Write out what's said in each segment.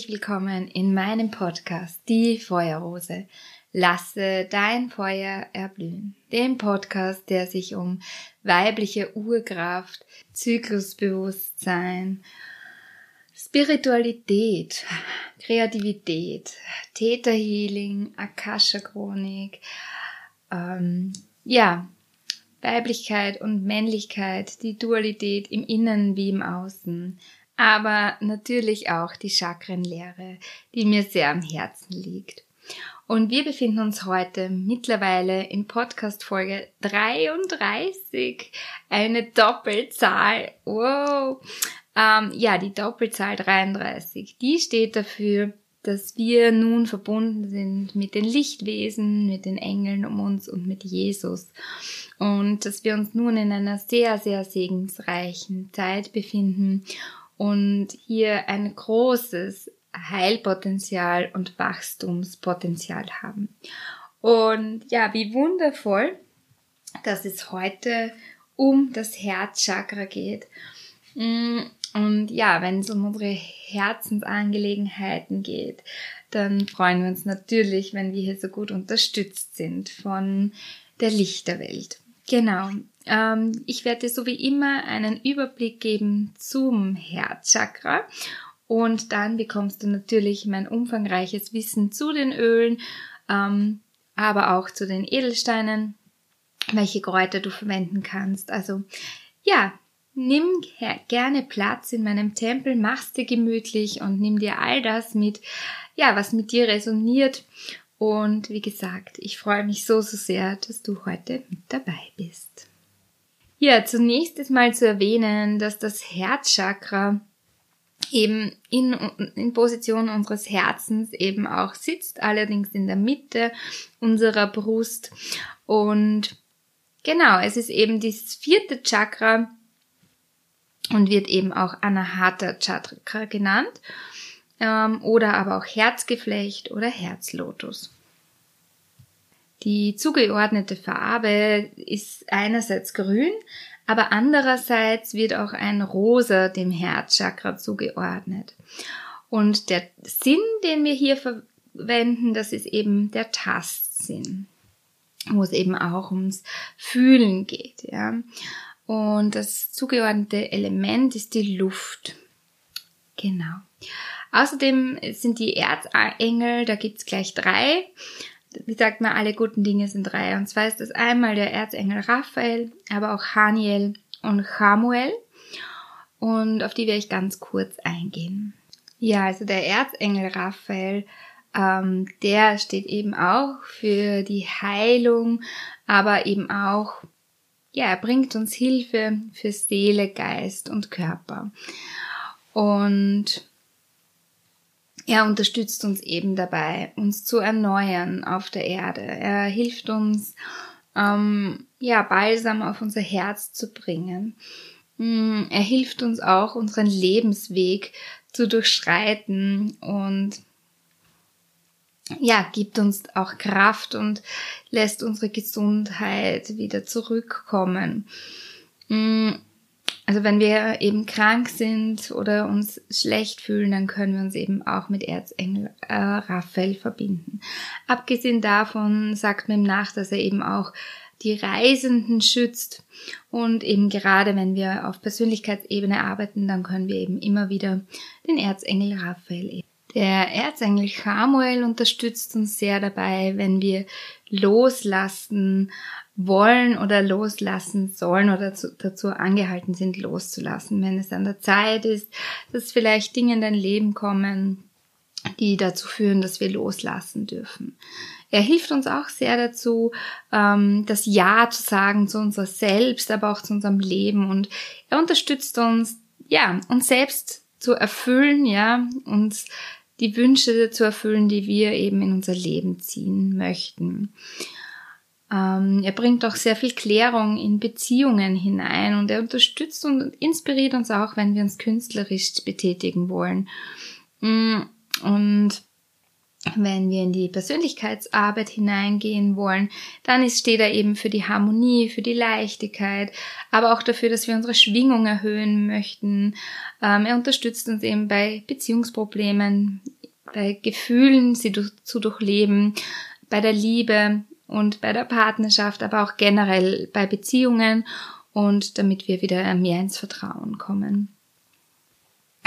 herzlich willkommen in meinem Podcast Die Feuerrose. Lasse dein Feuer erblühen. Dem Podcast, der sich um weibliche Urkraft, Zyklusbewusstsein, Spiritualität, Kreativität, Theta Healing, Akasha Chronik, ähm, ja, Weiblichkeit und Männlichkeit, die Dualität im Innen wie im Außen, aber natürlich auch die Chakrenlehre, die mir sehr am Herzen liegt. Und wir befinden uns heute mittlerweile in Podcast Folge 33, eine Doppelzahl. Wow. Ähm, ja, die Doppelzahl 33, die steht dafür, dass wir nun verbunden sind mit den Lichtwesen, mit den Engeln um uns und mit Jesus. Und dass wir uns nun in einer sehr, sehr segensreichen Zeit befinden und hier ein großes Heilpotenzial und Wachstumspotenzial haben. Und ja, wie wundervoll, dass es heute um das Herzchakra geht. Mm, und ja, wenn es um unsere Herzensangelegenheiten geht, dann freuen wir uns natürlich, wenn wir hier so gut unterstützt sind von der Lichterwelt. Genau. Ähm, ich werde dir so wie immer einen Überblick geben zum Herzchakra und dann bekommst du natürlich mein umfangreiches Wissen zu den Ölen, ähm, aber auch zu den Edelsteinen, welche Kräuter du verwenden kannst. Also ja, Nimm gerne Platz in meinem Tempel, mach's dir gemütlich und nimm dir all das mit, ja, was mit dir resoniert. Und wie gesagt, ich freue mich so, so sehr, dass du heute mit dabei bist. Ja, zunächst ist mal zu erwähnen, dass das Herzchakra eben in, in Position unseres Herzens eben auch sitzt, allerdings in der Mitte unserer Brust. Und genau, es ist eben das vierte Chakra, und wird eben auch Anahata Chakra genannt ähm, oder aber auch Herzgeflecht oder Herzlotus. Die zugeordnete Farbe ist einerseits grün, aber andererseits wird auch ein Rosa dem Herzchakra zugeordnet. Und der Sinn, den wir hier verwenden, das ist eben der Tastsinn, wo es eben auch ums Fühlen geht, ja. Und das zugeordnete Element ist die Luft. Genau. Außerdem sind die Erzengel, da gibt's gleich drei. Wie sagt man, alle guten Dinge sind drei. Und zwar ist das einmal der Erzengel Raphael, aber auch Haniel und Chamuel. Und auf die werde ich ganz kurz eingehen. Ja, also der Erzengel Raphael, ähm, der steht eben auch für die Heilung, aber eben auch ja, er bringt uns Hilfe für Seele, Geist und Körper. Und er unterstützt uns eben dabei, uns zu erneuern auf der Erde. Er hilft uns, ähm, ja, Balsam auf unser Herz zu bringen. Mm, er hilft uns auch, unseren Lebensweg zu durchschreiten und ja, gibt uns auch Kraft und lässt unsere Gesundheit wieder zurückkommen. Also wenn wir eben krank sind oder uns schlecht fühlen, dann können wir uns eben auch mit Erzengel äh, Raphael verbinden. Abgesehen davon sagt man ihm nach, dass er eben auch die Reisenden schützt und eben gerade wenn wir auf Persönlichkeitsebene arbeiten, dann können wir eben immer wieder den Erzengel Raphael der Erzengel Samuel unterstützt uns sehr dabei, wenn wir loslassen wollen oder loslassen sollen oder dazu angehalten sind, loszulassen. Wenn es an der Zeit ist, dass vielleicht Dinge in dein Leben kommen, die dazu führen, dass wir loslassen dürfen. Er hilft uns auch sehr dazu, ähm, das Ja zu sagen zu unserer Selbst, aber auch zu unserem Leben. Und er unterstützt uns, ja, uns selbst zu erfüllen, ja, uns die Wünsche zu erfüllen, die wir eben in unser Leben ziehen möchten. Ähm, er bringt auch sehr viel Klärung in Beziehungen hinein und er unterstützt und inspiriert uns auch, wenn wir uns künstlerisch betätigen wollen. Mm, Und wenn wir in die Persönlichkeitsarbeit hineingehen wollen, dann steht er eben für die Harmonie, für die Leichtigkeit, aber auch dafür, dass wir unsere Schwingung erhöhen möchten. Ähm, er unterstützt uns eben bei Beziehungsproblemen, bei Gefühlen, sie zu durchleben, bei der Liebe und bei der Partnerschaft, aber auch generell bei Beziehungen und damit wir wieder mehr ins Vertrauen kommen.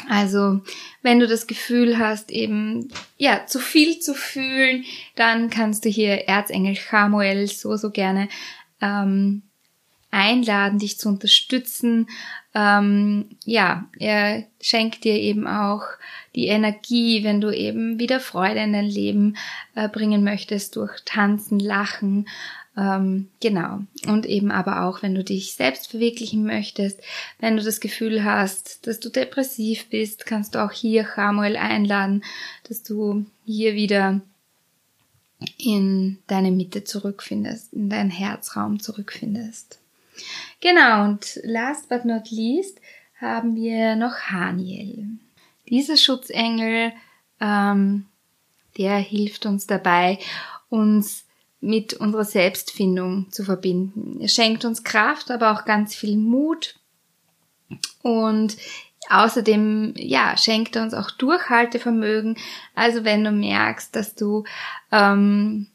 Also, wenn du das Gefühl hast, eben, ja, zu viel zu fühlen, dann kannst du hier Erzengel Chamuel so, so gerne ähm, einladen, dich zu unterstützen. Ähm, ja, er schenkt dir eben auch die Energie, wenn du eben wieder Freude in dein Leben äh, bringen möchtest durch Tanzen, Lachen, ähm, genau. Und eben aber auch, wenn du dich selbst verwirklichen möchtest, wenn du das Gefühl hast, dass du depressiv bist, kannst du auch hier Samuel einladen, dass du hier wieder in deine Mitte zurückfindest, in deinen Herzraum zurückfindest. Genau, und last but not least haben wir noch Haniel. Dieser Schutzengel, ähm, der hilft uns dabei, uns mit unserer Selbstfindung zu verbinden. Er schenkt uns Kraft, aber auch ganz viel Mut und außerdem, ja, schenkt er uns auch Durchhaltevermögen. Also wenn du merkst, dass du, ähm,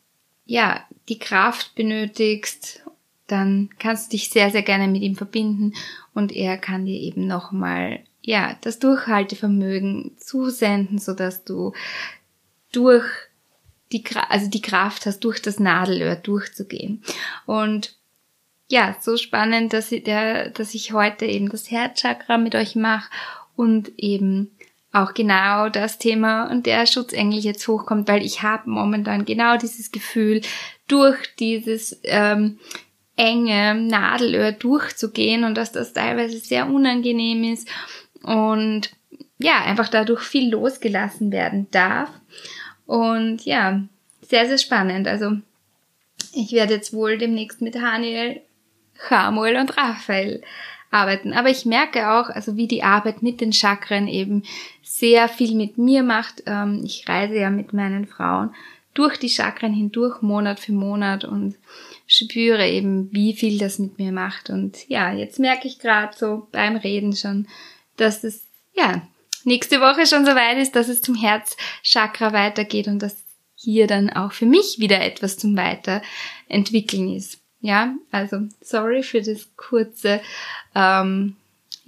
ja, die Kraft benötigst, dann kannst du dich sehr, sehr gerne mit ihm verbinden und er kann dir eben nochmal, ja, das Durchhaltevermögen zusenden, sodass du durch die, also die Kraft hast, durch das Nadelöhr durchzugehen. Und ja, so spannend, dass ich, der, dass ich heute eben das Herzchakra mit euch mache und eben auch genau das Thema und der Schutzengel jetzt hochkommt, weil ich habe momentan genau dieses Gefühl, durch dieses ähm, enge Nadelöhr durchzugehen und dass das teilweise sehr unangenehm ist und ja, einfach dadurch viel losgelassen werden darf. Und ja, sehr, sehr spannend. Also ich werde jetzt wohl demnächst mit Haniel, Samuel und Raphael arbeiten. Aber ich merke auch, also wie die Arbeit mit den Chakren eben sehr viel mit mir macht. Ähm, ich reise ja mit meinen Frauen durch die Chakren hindurch, Monat für Monat und spüre eben, wie viel das mit mir macht. Und ja, jetzt merke ich gerade so beim Reden schon, dass es ja nächste Woche schon so weit ist, dass es zum Herzchakra weitergeht und dass hier dann auch für mich wieder etwas zum Weiterentwickeln ist. Ja, also sorry für das kurze, ähm,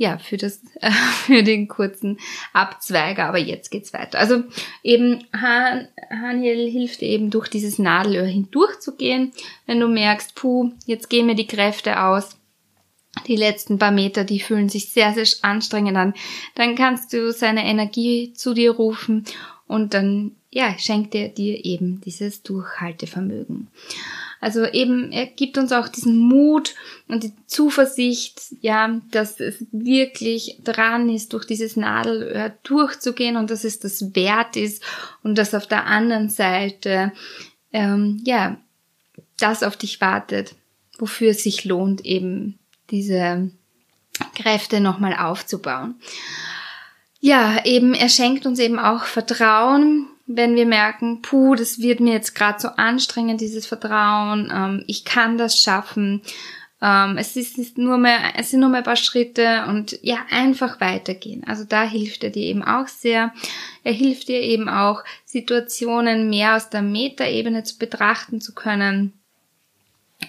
ja, für das, äh, für den kurzen Abzweiger, aber jetzt geht's weiter. Also eben Han, Haniel hilft eben durch dieses Nadelöhr hindurchzugehen, wenn du merkst, puh, jetzt gehen mir die Kräfte aus, die letzten paar Meter, die fühlen sich sehr, sehr anstrengend an. Dann kannst du seine Energie zu dir rufen und dann, ja, schenkt er dir eben dieses Durchhaltevermögen. Also eben, er gibt uns auch diesen Mut und die Zuversicht, ja, dass es wirklich dran ist, durch dieses Nadelöhr durchzugehen und dass es das wert ist und dass auf der anderen Seite, ähm, ja, das auf dich wartet, wofür es sich lohnt, eben diese Kräfte nochmal aufzubauen. Ja, eben, er schenkt uns eben auch Vertrauen, wenn wir merken, puh, das wird mir jetzt gerade so anstrengend, dieses Vertrauen, ähm, ich kann das schaffen. Ähm, es ist nur mehr, es sind nur mehr ein paar Schritte und ja, einfach weitergehen. Also da hilft er dir eben auch sehr. Er hilft dir eben auch, Situationen mehr aus der Metaebene zu betrachten zu können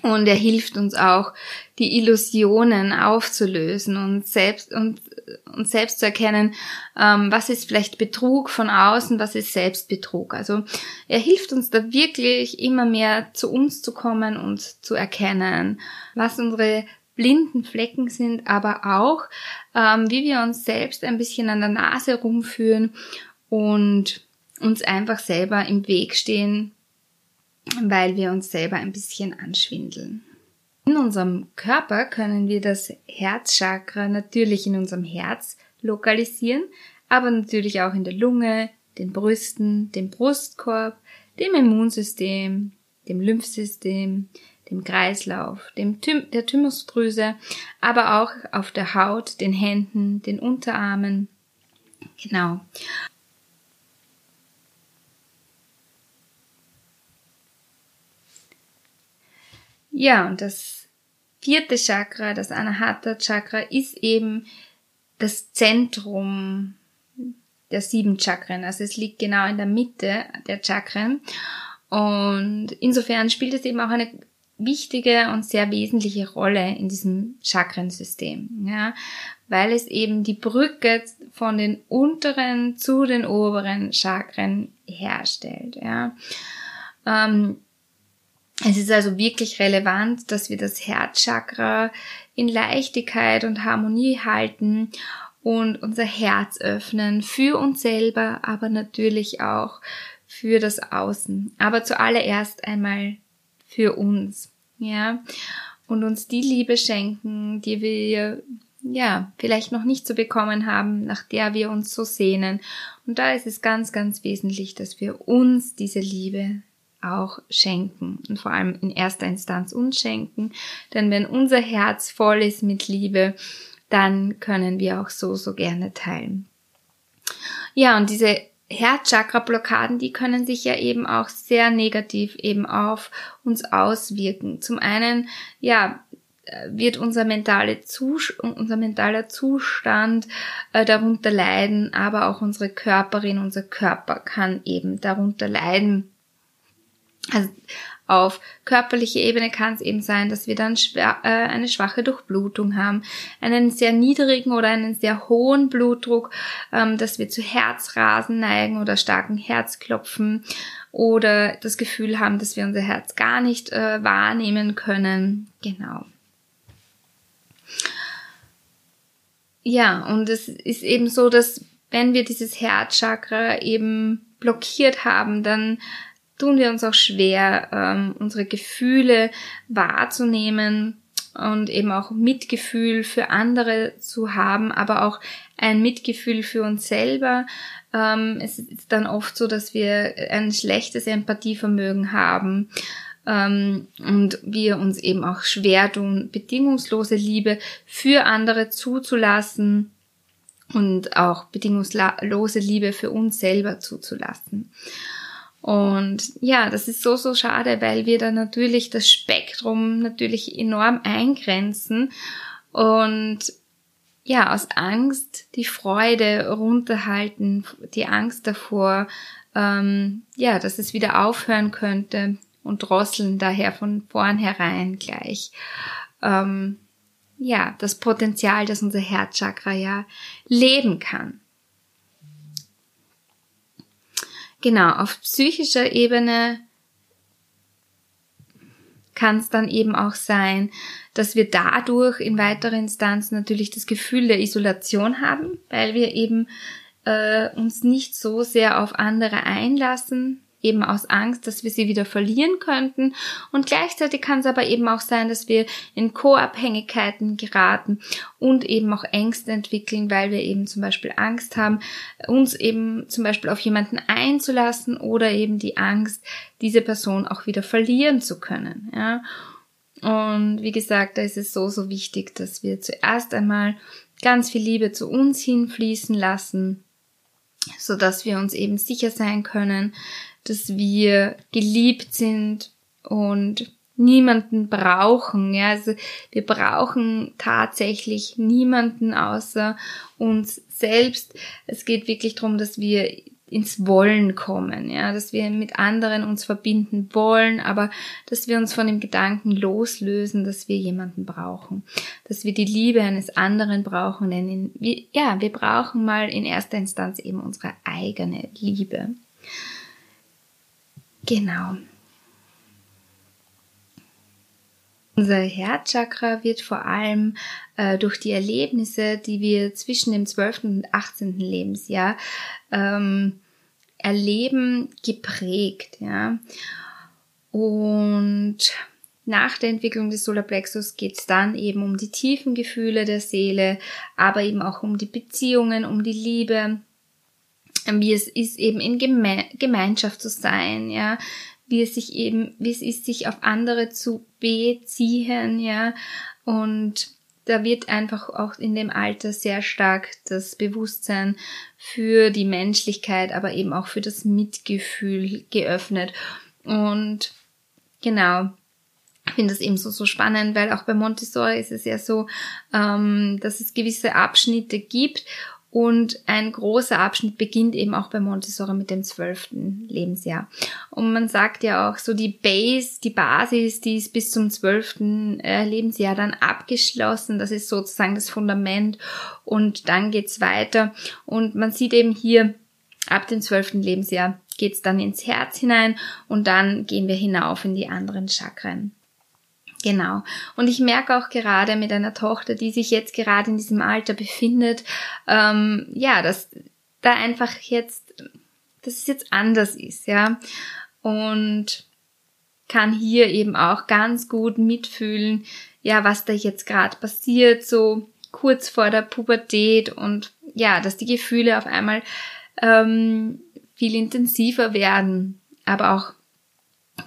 und er hilft uns auch, die Illusionen aufzulösen und selbst und, und selbst zu erkennen, ähm, was ist vielleicht Betrug von außen, was ist Selbstbetrug. Also er hilft uns da wirklich immer mehr zu uns zu kommen und zu erkennen, was unsere blinden Flecken sind, aber auch, ähm, wie wir uns selbst ein bisschen an der Nase rumführen und uns einfach selber im Weg stehen weil wir uns selber ein bisschen anschwindeln in unserem Körper können wir das Herzchakra natürlich in unserem Herz lokalisieren, aber natürlich auch in der Lunge, den Brüsten, dem Brustkorb, dem Immunsystem, dem Lymphsystem, dem Kreislauf, dem Thym der Thymusdrüse, aber auch auf der Haut, den Händen, den Unterarmen. Genau. Ja, und das vierte Chakra, das Anahata Chakra, ist eben das Zentrum der sieben Chakren. Also es liegt genau in der Mitte der Chakren. Und insofern spielt es eben auch eine wichtige und sehr wesentliche Rolle in diesem Chakrensystem, ja, weil es eben die Brücke von den unteren zu den oberen Chakren herstellt, ja. Ähm, es ist also wirklich relevant, dass wir das Herzchakra in Leichtigkeit und Harmonie halten und unser Herz öffnen für uns selber, aber natürlich auch für das Außen. Aber zuallererst einmal für uns, ja, und uns die Liebe schenken, die wir ja, vielleicht noch nicht so bekommen haben, nach der wir uns so sehnen. Und da ist es ganz, ganz wesentlich, dass wir uns diese Liebe auch schenken und vor allem in erster Instanz uns schenken. Denn wenn unser Herz voll ist mit Liebe, dann können wir auch so, so gerne teilen. Ja, und diese Herzchakra-Blockaden, die können sich ja eben auch sehr negativ eben auf uns auswirken. Zum einen, ja, wird unser, mentale Zus unser mentaler Zustand äh, darunter leiden, aber auch unsere Körperin, unser Körper kann eben darunter leiden. Also auf körperlicher Ebene kann es eben sein, dass wir dann schwer, äh, eine schwache Durchblutung haben, einen sehr niedrigen oder einen sehr hohen Blutdruck, ähm, dass wir zu Herzrasen neigen oder starken Herzklopfen oder das Gefühl haben, dass wir unser Herz gar nicht äh, wahrnehmen können. Genau. Ja, und es ist eben so, dass wenn wir dieses Herzchakra eben blockiert haben, dann tun wir uns auch schwer, ähm, unsere Gefühle wahrzunehmen und eben auch Mitgefühl für andere zu haben, aber auch ein Mitgefühl für uns selber. Ähm, es ist dann oft so, dass wir ein schlechtes Empathievermögen haben ähm, und wir uns eben auch schwer tun, bedingungslose Liebe für andere zuzulassen und auch bedingungslose Liebe für uns selber zuzulassen. Und ja, das ist so, so schade, weil wir da natürlich das Spektrum natürlich enorm eingrenzen und ja, aus Angst die Freude runterhalten, die Angst davor, ähm, ja, dass es wieder aufhören könnte und drosseln daher von vornherein gleich. Ähm, ja, das Potenzial, das unser Herzchakra ja leben kann. Genau, auf psychischer Ebene kann es dann eben auch sein, dass wir dadurch in weiterer Instanz natürlich das Gefühl der Isolation haben, weil wir eben äh, uns nicht so sehr auf andere einlassen, eben aus Angst, dass wir sie wieder verlieren könnten. Und gleichzeitig kann es aber eben auch sein, dass wir in Co-Abhängigkeiten geraten und eben auch Ängste entwickeln, weil wir eben zum Beispiel Angst haben, uns eben zum Beispiel auf jemanden einzulassen oder eben die Angst, diese Person auch wieder verlieren zu können. Ja. Und wie gesagt, da ist es so, so wichtig, dass wir zuerst einmal ganz viel Liebe zu uns hinfließen lassen, so dass wir uns eben sicher sein können, dass wir geliebt sind und niemanden brauchen. Ja, also wir brauchen tatsächlich niemanden außer uns selbst. Es geht wirklich darum, dass wir ins Wollen kommen, ja, dass wir mit anderen uns verbinden wollen, aber dass wir uns von dem Gedanken loslösen, dass wir jemanden brauchen, dass wir die Liebe eines anderen brauchen, denn in, wir, ja, wir brauchen mal in erster Instanz eben unsere eigene Liebe. Genau. Unser Herzchakra wird vor allem äh, durch die Erlebnisse, die wir zwischen dem 12. und 18. Lebensjahr ähm, erleben, geprägt. Ja? Und nach der Entwicklung des Solarplexus geht es dann eben um die tiefen Gefühle der Seele, aber eben auch um die Beziehungen, um die Liebe, wie es ist, eben in Geme Gemeinschaft zu sein, ja, wie es sich eben, wie es ist, sich auf andere zu beziehen, ja, und da wird einfach auch in dem Alter sehr stark das Bewusstsein für die Menschlichkeit, aber eben auch für das Mitgefühl geöffnet. Und genau, Ich finde das eben so, so spannend, weil auch bei Montessori ist es ja so, ähm, dass es gewisse Abschnitte gibt und ein großer Abschnitt beginnt eben auch bei Montessori mit dem zwölften Lebensjahr. Und man sagt ja auch so die Base, die Basis, die ist bis zum zwölften äh, Lebensjahr dann abgeschlossen. Das ist sozusagen das Fundament. Und dann geht's weiter. Und man sieht eben hier, ab dem zwölften Lebensjahr geht's dann ins Herz hinein und dann gehen wir hinauf in die anderen Chakren. Genau. Und ich merke auch gerade mit einer Tochter, die sich jetzt gerade in diesem Alter befindet, ähm, ja, dass da einfach jetzt, dass es jetzt anders ist, ja. Und kann hier eben auch ganz gut mitfühlen, ja, was da jetzt gerade passiert, so kurz vor der Pubertät und ja, dass die Gefühle auf einmal ähm, viel intensiver werden, aber auch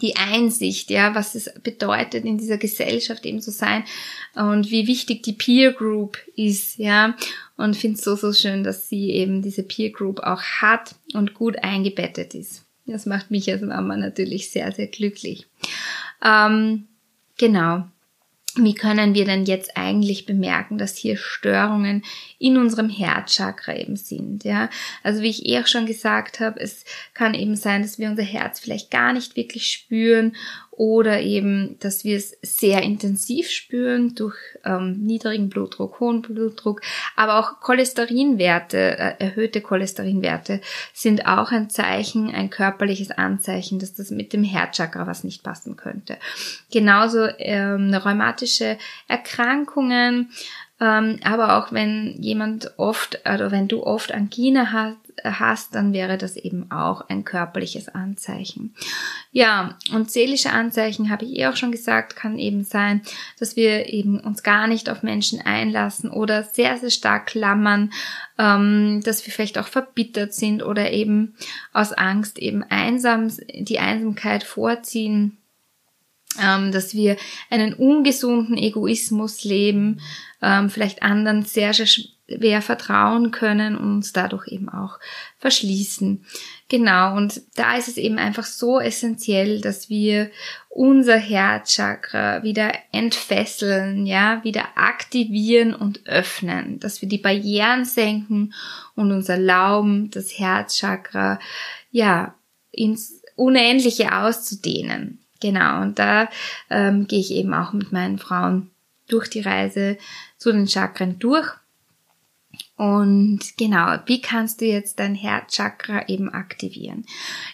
die Einsicht, ja, was es bedeutet, in dieser Gesellschaft eben zu sein und wie wichtig die Peer Group ist, ja. Und finde es so, so schön, dass sie eben diese Peer Group auch hat und gut eingebettet ist. Das macht mich als Mama natürlich sehr, sehr glücklich. Ähm, genau wie können wir denn jetzt eigentlich bemerken, dass hier Störungen in unserem Herzchakra eben sind, ja? Also wie ich eh auch schon gesagt habe, es kann eben sein, dass wir unser Herz vielleicht gar nicht wirklich spüren oder eben, dass wir es sehr intensiv spüren durch ähm, niedrigen Blutdruck, hohen Blutdruck, aber auch Cholesterinwerte, äh, erhöhte Cholesterinwerte sind auch ein Zeichen, ein körperliches Anzeichen, dass das mit dem Herzchakra was nicht passen könnte. Genauso ähm, rheumatische Erkrankungen, ähm, aber auch wenn jemand oft oder wenn du oft Angina hast, hast, dann wäre das eben auch ein körperliches Anzeichen. Ja, und seelische Anzeichen, habe ich eh auch schon gesagt, kann eben sein, dass wir eben uns gar nicht auf Menschen einlassen oder sehr, sehr stark klammern, ähm, dass wir vielleicht auch verbittert sind oder eben aus Angst eben einsam, die Einsamkeit vorziehen ähm, dass wir einen ungesunden Egoismus leben, ähm, vielleicht anderen sehr, sehr schwer vertrauen können und uns dadurch eben auch verschließen. Genau, und da ist es eben einfach so essentiell, dass wir unser Herzchakra wieder entfesseln, ja, wieder aktivieren und öffnen, dass wir die Barrieren senken und uns erlauben, das Herzchakra, ja, ins Unendliche auszudehnen. Genau, und da ähm, gehe ich eben auch mit meinen Frauen durch die Reise zu den Chakren durch. Und genau, wie kannst du jetzt dein Herzchakra eben aktivieren?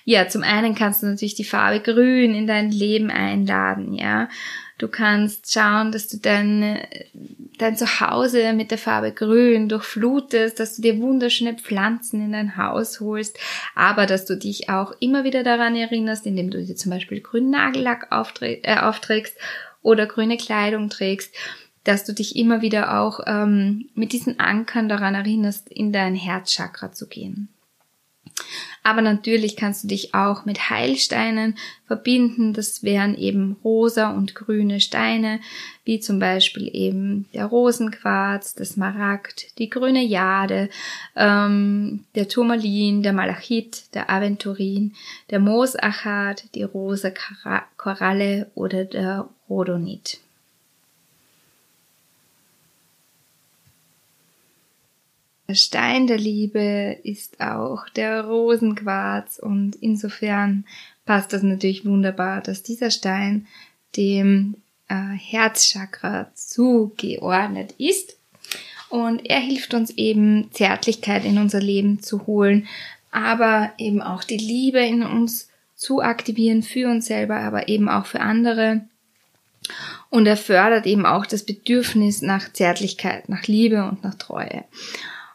Ja, zum einen kannst du natürlich die Farbe Grün in dein Leben einladen, ja. Du kannst schauen, dass du dein, dein Zuhause mit der Farbe Grün durchflutest, dass du dir wunderschöne Pflanzen in dein Haus holst, aber dass du dich auch immer wieder daran erinnerst, indem du dir zum Beispiel grünen Nagellack äh, aufträgst oder grüne Kleidung trägst, dass du dich immer wieder auch ähm, mit diesen Ankern daran erinnerst, in dein Herzchakra zu gehen. Aber natürlich kannst du dich auch mit Heilsteinen verbinden. Das wären eben rosa und grüne Steine, wie zum Beispiel eben der Rosenquarz, der Smaragd, die grüne Jade, ähm, der Turmalin, der Malachit, der Aventurin, der Moosachat, die rosa Koralle oder der Rhodonit. Der Stein der Liebe ist auch der Rosenquarz und insofern passt das natürlich wunderbar, dass dieser Stein dem äh, Herzchakra zugeordnet ist. Und er hilft uns eben Zärtlichkeit in unser Leben zu holen, aber eben auch die Liebe in uns zu aktivieren für uns selber, aber eben auch für andere. Und er fördert eben auch das Bedürfnis nach Zärtlichkeit, nach Liebe und nach Treue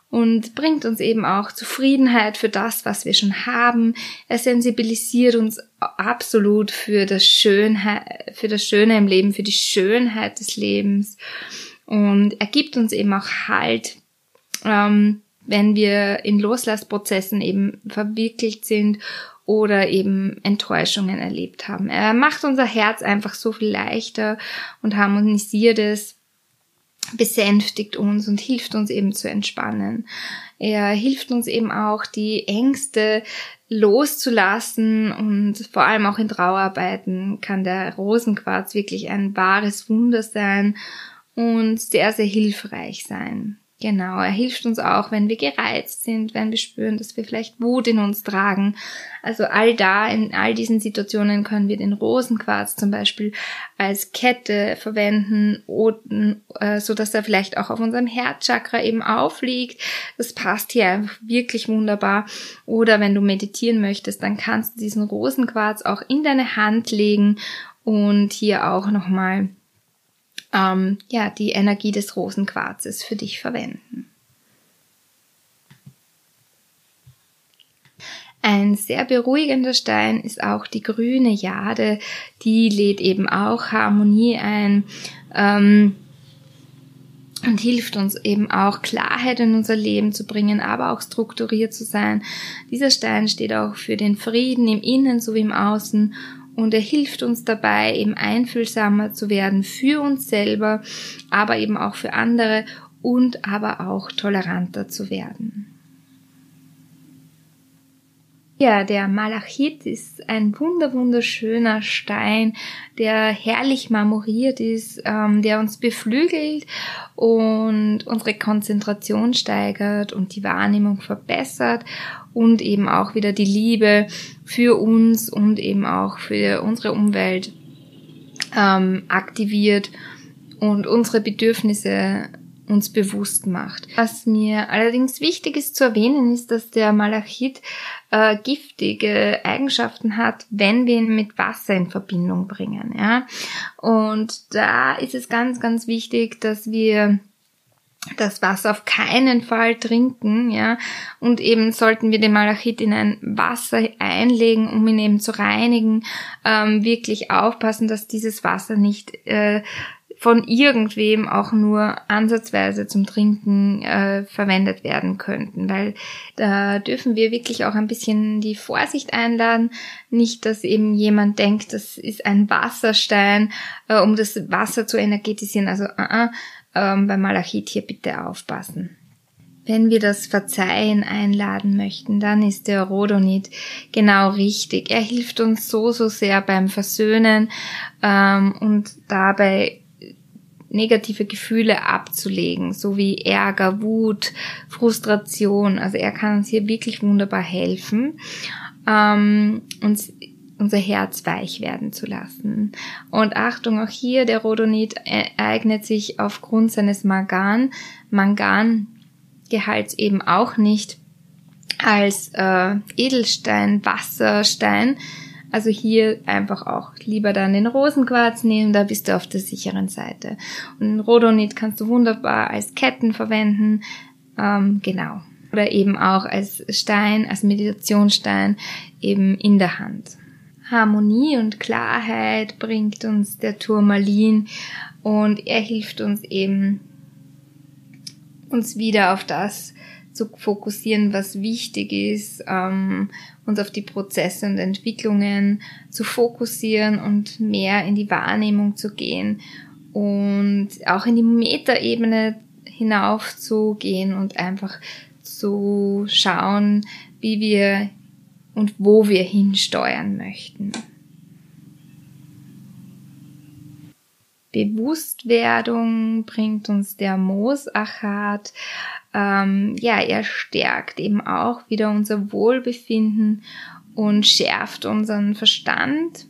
und bringt uns eben auch Zufriedenheit für das, was wir schon haben. Er sensibilisiert uns absolut für das Schönheit, für das Schöne im Leben, für die Schönheit des Lebens und er gibt uns eben auch Halt, ähm, wenn wir in Loslassprozessen eben verwickelt sind oder eben Enttäuschungen erlebt haben. Er macht unser Herz einfach so viel leichter und harmonisiert es besänftigt uns und hilft uns eben zu entspannen. Er hilft uns eben auch, die Ängste loszulassen und vor allem auch in Trauarbeiten kann der Rosenquarz wirklich ein wahres Wunder sein und sehr, sehr hilfreich sein. Genau, er hilft uns auch, wenn wir gereizt sind, wenn wir spüren, dass wir vielleicht Wut in uns tragen. Also all da, in all diesen Situationen können wir den Rosenquarz zum Beispiel als Kette verwenden, äh, so dass er vielleicht auch auf unserem Herzchakra eben aufliegt. Das passt hier einfach wirklich wunderbar. Oder wenn du meditieren möchtest, dann kannst du diesen Rosenquarz auch in deine Hand legen und hier auch nochmal ähm, ja, die Energie des Rosenquarzes für dich verwenden. Ein sehr beruhigender Stein ist auch die grüne Jade. Die lädt eben auch Harmonie ein ähm, und hilft uns eben auch Klarheit in unser Leben zu bringen, aber auch strukturiert zu sein. Dieser Stein steht auch für den Frieden im Innen sowie im Außen und er hilft uns dabei, eben einfühlsamer zu werden für uns selber, aber eben auch für andere und aber auch toleranter zu werden. Ja, der Malachit ist ein wunder wunderschöner Stein, der herrlich marmoriert ist, ähm, der uns beflügelt und unsere Konzentration steigert und die Wahrnehmung verbessert und eben auch wieder die Liebe für uns und eben auch für unsere Umwelt ähm, aktiviert und unsere Bedürfnisse uns bewusst macht. Was mir allerdings wichtig ist zu erwähnen, ist, dass der Malachit äh, giftige Eigenschaften hat, wenn wir ihn mit Wasser in Verbindung bringen. Ja? Und da ist es ganz, ganz wichtig, dass wir das Wasser auf keinen Fall trinken, ja. Und eben sollten wir den Malachit in ein Wasser einlegen, um ihn eben zu reinigen, ähm, wirklich aufpassen, dass dieses Wasser nicht äh, von irgendwem auch nur ansatzweise zum Trinken äh, verwendet werden könnten, weil da dürfen wir wirklich auch ein bisschen die Vorsicht einladen, nicht, dass eben jemand denkt, das ist ein Wasserstein, äh, um das Wasser zu energetisieren. Also uh, uh, ähm, beim Malachit hier bitte aufpassen. Wenn wir das Verzeihen einladen möchten, dann ist der Rodonit genau richtig. Er hilft uns so, so sehr beim Versöhnen ähm, und dabei negative Gefühle abzulegen, so wie Ärger, Wut, Frustration. Also er kann uns hier wirklich wunderbar helfen, ähm, uns unser Herz weich werden zu lassen. Und Achtung, auch hier der Rhodonit eignet sich aufgrund seines Mangan, Mangangehalts eben auch nicht als äh, Edelstein, Wasserstein. Also hier einfach auch lieber dann den Rosenquarz nehmen, da bist du auf der sicheren Seite. Und Rhodonit kannst du wunderbar als Ketten verwenden, ähm, genau. Oder eben auch als Stein, als Meditationsstein eben in der Hand. Harmonie und Klarheit bringt uns der Turmalin und er hilft uns eben, uns wieder auf das zu fokussieren, was wichtig ist, ähm, uns auf die Prozesse und Entwicklungen zu fokussieren und mehr in die Wahrnehmung zu gehen und auch in die Metaebene hinauf zu gehen und einfach zu schauen, wie wir und wo wir hinsteuern möchten. Bewusstwerdung bringt uns der Moosachat. Ähm, ja, er stärkt eben auch wieder unser Wohlbefinden und schärft unseren Verstand,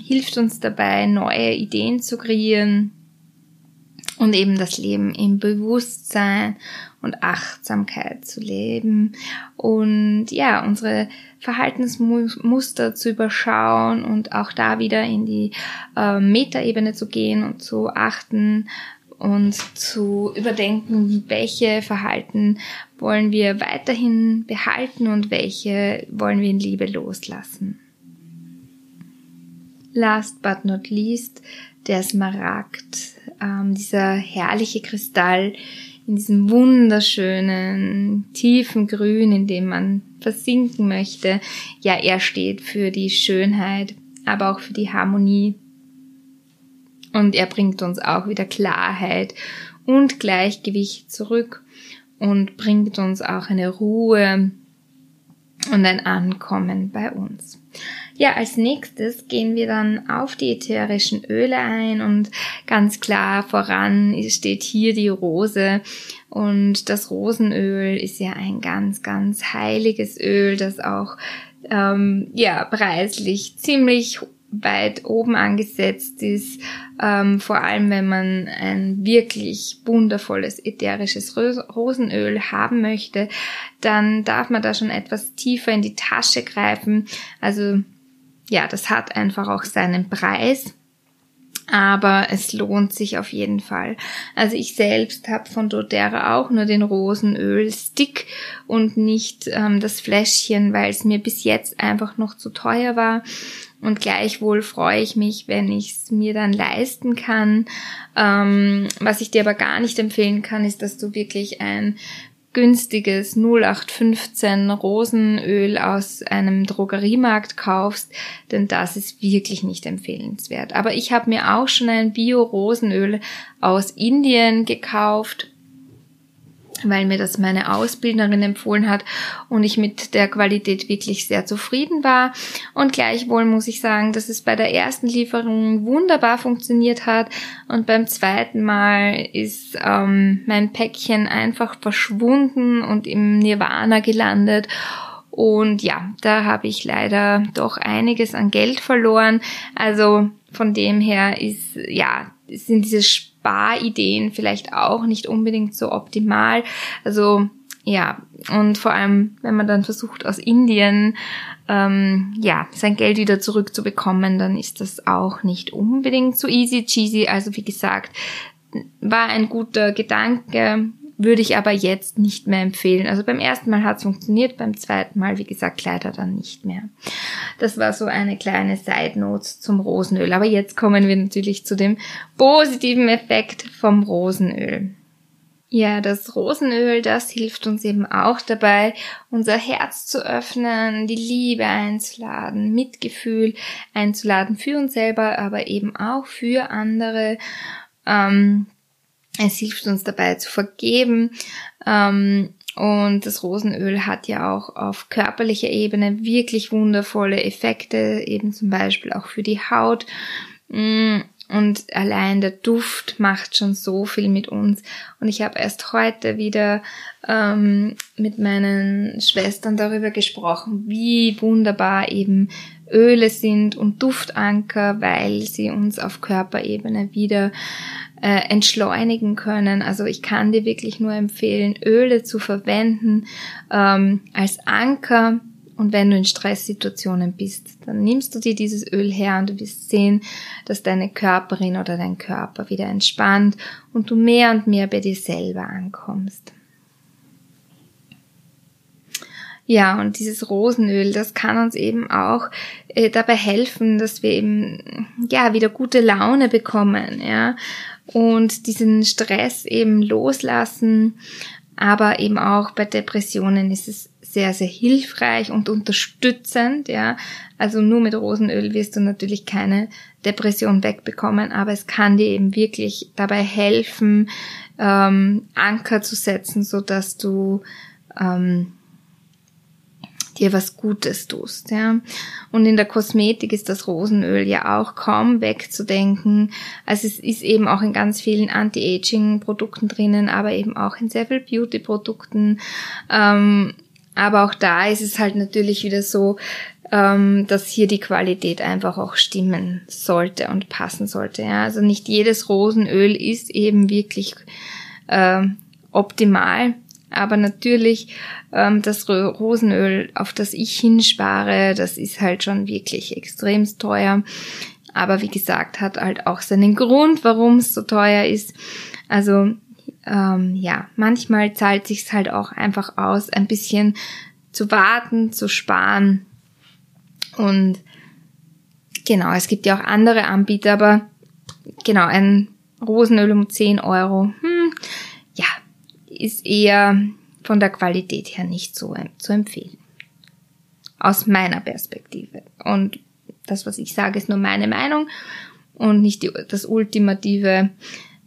hilft uns dabei, neue Ideen zu kreieren und eben das Leben im Bewusstsein und Achtsamkeit zu leben und ja, unsere Verhaltensmuster zu überschauen und auch da wieder in die äh, Metaebene zu gehen und zu achten und zu überdenken, welche Verhalten wollen wir weiterhin behalten und welche wollen wir in Liebe loslassen. Last but not least, der Smaragd, ähm, dieser herrliche Kristall, in diesem wunderschönen, tiefen Grün, in dem man versinken möchte. Ja, er steht für die Schönheit, aber auch für die Harmonie. Und er bringt uns auch wieder Klarheit und Gleichgewicht zurück. und bringt uns auch eine Ruhe und ein Ankommen bei uns. Ja, als nächstes gehen wir dann auf die ätherischen Öle ein und ganz klar voran steht hier die Rose und das Rosenöl ist ja ein ganz, ganz heiliges Öl, das auch ähm, ja preislich ziemlich weit oben angesetzt ist, ähm, vor allem wenn man ein wirklich wundervolles ätherisches Rosenöl haben möchte, dann darf man da schon etwas tiefer in die Tasche greifen. Also ja, das hat einfach auch seinen Preis. Aber es lohnt sich auf jeden Fall. Also ich selbst habe von doTERRA auch nur den Rosenöl-Stick und nicht ähm, das Fläschchen, weil es mir bis jetzt einfach noch zu teuer war. Und gleichwohl freue ich mich, wenn ich es mir dann leisten kann. Ähm, was ich dir aber gar nicht empfehlen kann, ist, dass du wirklich ein günstiges 0815 Rosenöl aus einem Drogeriemarkt kaufst, denn das ist wirklich nicht empfehlenswert. Aber ich habe mir auch schon ein Bio-Rosenöl aus Indien gekauft weil mir das meine Ausbildnerin empfohlen hat und ich mit der Qualität wirklich sehr zufrieden war. Und gleichwohl muss ich sagen, dass es bei der ersten Lieferung wunderbar funktioniert hat und beim zweiten Mal ist ähm, mein Päckchen einfach verschwunden und im Nirvana gelandet. Und ja, da habe ich leider doch einiges an Geld verloren. Also von dem her ist, ja, sind diese Sparideen vielleicht auch nicht unbedingt so optimal. Also ja, und vor allem, wenn man dann versucht, aus Indien ähm, ja sein Geld wieder zurückzubekommen, dann ist das auch nicht unbedingt so easy cheesy. Also wie gesagt, war ein guter Gedanke, würde ich aber jetzt nicht mehr empfehlen. Also beim ersten Mal hat es funktioniert, beim zweiten Mal, wie gesagt, leider dann nicht mehr. Das war so eine kleine Side Note zum Rosenöl. Aber jetzt kommen wir natürlich zu dem positiven Effekt vom Rosenöl. Ja, das Rosenöl, das hilft uns eben auch dabei, unser Herz zu öffnen, die Liebe einzuladen, Mitgefühl einzuladen für uns selber, aber eben auch für andere. Ähm, es hilft uns dabei zu vergeben. Ähm, und das Rosenöl hat ja auch auf körperlicher Ebene wirklich wundervolle Effekte, eben zum Beispiel auch für die Haut. Und allein der Duft macht schon so viel mit uns. Und ich habe erst heute wieder ähm, mit meinen Schwestern darüber gesprochen, wie wunderbar eben Öle sind und Duftanker, weil sie uns auf Körperebene wieder äh, entschleunigen können. Also ich kann dir wirklich nur empfehlen, Öle zu verwenden ähm, als Anker. Und wenn du in Stresssituationen bist, dann nimmst du dir dieses Öl her und du wirst sehen, dass deine Körperin oder dein Körper wieder entspannt und du mehr und mehr bei dir selber ankommst. Ja, und dieses Rosenöl, das kann uns eben auch äh, dabei helfen, dass wir eben ja wieder gute Laune bekommen, ja, und diesen Stress eben loslassen. Aber eben auch bei Depressionen ist es sehr, sehr hilfreich und unterstützend, ja. Also nur mit Rosenöl wirst du natürlich keine Depression wegbekommen, aber es kann dir eben wirklich dabei helfen, ähm, Anker zu setzen, so dass du ähm, dir was Gutes tust, ja. Und in der Kosmetik ist das Rosenöl ja auch kaum wegzudenken. Also es ist eben auch in ganz vielen Anti-Aging-Produkten drinnen, aber eben auch in sehr viel Beauty-Produkten. Ähm, aber auch da ist es halt natürlich wieder so, ähm, dass hier die Qualität einfach auch stimmen sollte und passen sollte. Ja. Also nicht jedes Rosenöl ist eben wirklich äh, optimal. Aber natürlich ähm, das Rosenöl, auf das ich hinspare, das ist halt schon wirklich extremst teuer. Aber wie gesagt, hat halt auch seinen Grund, warum es so teuer ist. Also ähm, ja, manchmal zahlt sich's halt auch einfach aus, ein bisschen zu warten, zu sparen. Und genau, es gibt ja auch andere Anbieter, aber genau, ein Rosenöl um 10 Euro. Hm, ja, ist eher von der Qualität her nicht so zu empfehlen. Aus meiner Perspektive. Und das, was ich sage, ist nur meine Meinung und nicht die, das ultimative